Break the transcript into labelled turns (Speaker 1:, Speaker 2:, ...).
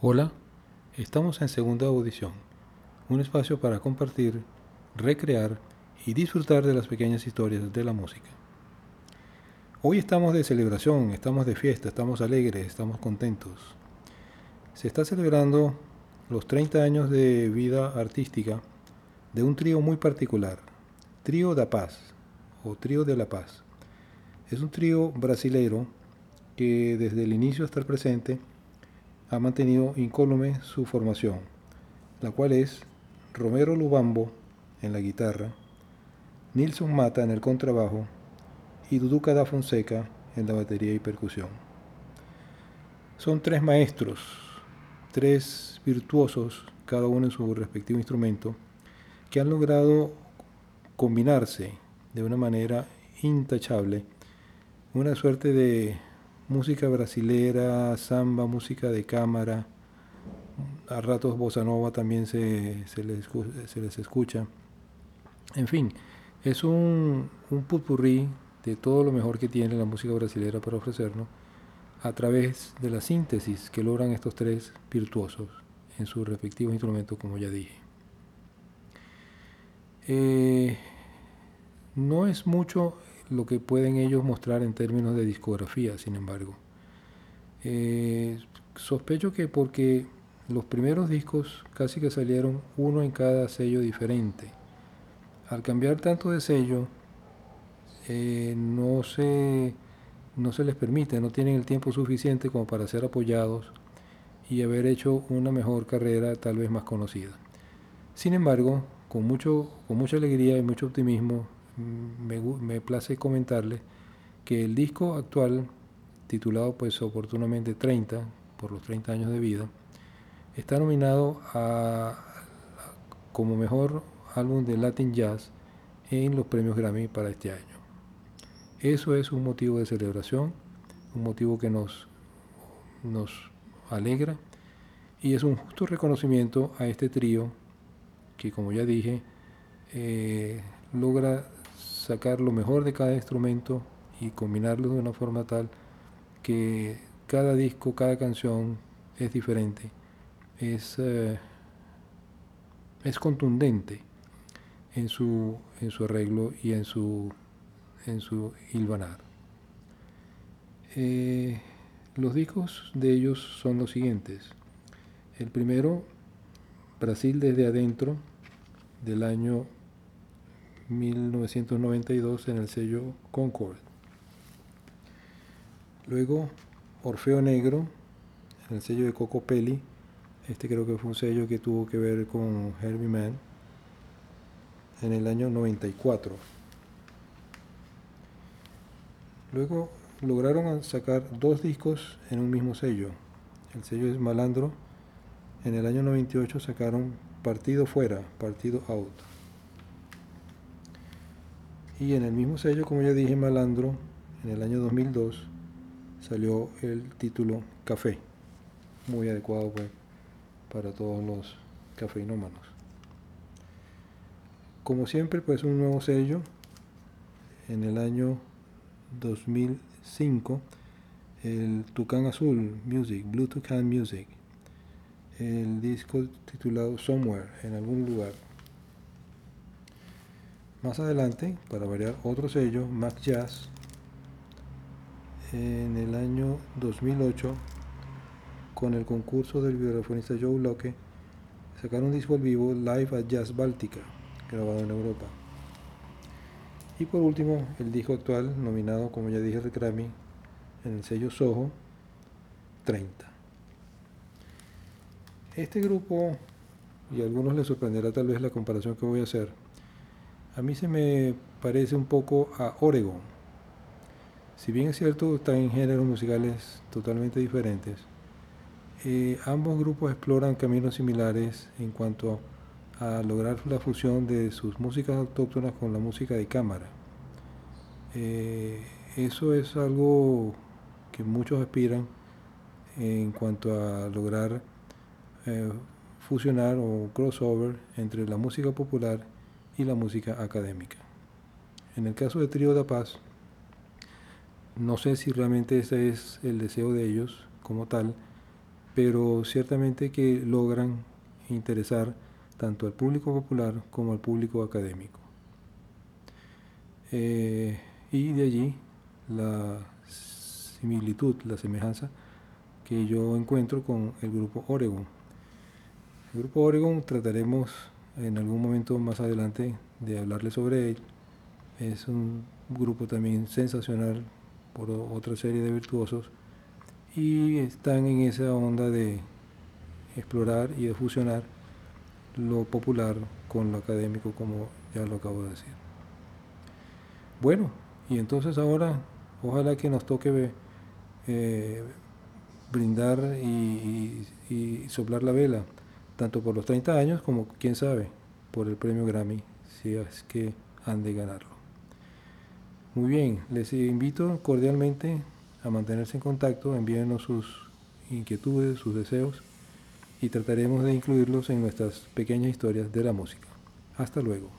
Speaker 1: Hola, estamos en Segunda Audición, un espacio para compartir, recrear y disfrutar de las pequeñas historias de la música. Hoy estamos de celebración, estamos de fiesta, estamos alegres, estamos contentos. Se está celebrando los 30 años de vida artística de un trío muy particular, Trío da Paz o Trío de la Paz. Es un trío brasileiro que desde el inicio hasta el presente ha mantenido incólume su formación, la cual es Romero Lubambo en la guitarra, Nilson Mata en el contrabajo y Duduca da Fonseca en la batería y percusión. Son tres maestros, tres virtuosos, cada uno en su respectivo instrumento, que han logrado combinarse de una manera intachable, una suerte de música brasilera, samba, música de cámara, a ratos bossa nova también se, les, escucha. En fin, es un, un pupurrí de todo lo mejor que tiene la música brasilera para ofrecernos a través de la síntesis que logran estos tres virtuosos en sus respectivos instrumentos, como ya dije. Eh, no es mucho lo que pueden ellos mostrar en términos de discografía, sin embargo. Eh, sospecho que porque los primeros discos casi que salieron uno en cada sello diferente. Al cambiar tanto de sello, eh, no, se, no se les permite, no tienen el tiempo suficiente como para ser apoyados y haber hecho una mejor carrera tal vez más conocida. Sin embargo, con, mucho, con mucha alegría y mucho optimismo, me, place comentarles que el disco actual, titulado pues oportunamente 30, por los 30 años de vida, está nominado a, como mejor álbum de Latin Jazz en los premios Grammy para este año. Eso es un motivo de celebración, un motivo que nos, nos alegra y es un justo reconocimiento a este trío que, como ya dije, eh, logra sacar lo mejor de cada instrumento y combinarlo de una forma tal que cada disco, cada canción es diferente, es, eh, es contundente en su, en su arreglo y en su, en su hilvanar. Eh, los discos de ellos son los siguientes. El primero, Brasil desde adentro, del año 1992 en el sello Concord. Luego Orfeo Negro en el sello de Coco Pelli. Este creo que fue un sello que tuvo que ver con Herbie Mann en el año 94. Luego lograron sacar dos discos en un mismo sello. El sello es Malandro. En el año 98 sacaron Partido Fuera, Partido Out. Y en el mismo sello, como ya dije, Malandro, en el año 2002 salió el título Café, muy adecuado pues, para todos los cafeinómanos. Como siempre, pues un nuevo sello en el año 2005, el Tucán Azul Music, Blue Tucán Music, el disco titulado Somewhere, en algún lugar. Más adelante, para variar otro sello, Mac Jazz, en el año 2008, con el concurso del vibrafonista Joe Locke, sacaron un disco al vivo Live at Jazz Báltica, grabado en Europa. Y por último, el disco actual, nominado, como ya dije, al Grammy, en el sello Soho, 30. Este grupo, y a algunos les sorprenderá tal vez la comparación que voy a hacer, a mí se me parece un poco a Oregon. Si bien es cierto, están en géneros musicales totalmente diferentes, eh, ambos grupos exploran caminos similares en cuanto a lograr la fusión de sus músicas autóctonas con la música de cámara. Eh, eso es algo que muchos aspiran en cuanto a lograr eh, fusionar o crossover entre la música popular y la música académica. En el caso de Trío de Paz, no sé si realmente ese es el deseo de ellos como tal, pero ciertamente que logran interesar tanto al público popular como al público académico. Eh, y de allí la similitud, la semejanza que yo encuentro con el grupo Oregon. El grupo Oregon trataremos en algún momento más adelante de hablarle sobre él. Es un grupo también sensacional por otra serie de virtuosos y están en esa onda de explorar y de fusionar lo popular con lo académico, como ya lo acabo de decir. Bueno, y entonces ahora ojalá que nos toque eh, brindar y, soplar la vela, tanto por los 30 años como, quién sabe, por el premio Grammy, si es que han de ganarlo. Muy bien, les invito cordialmente a mantenerse en contacto, envíenos sus inquietudes, sus deseos y trataremos de incluirlos en nuestras pequeñas historias de la música. Hasta luego.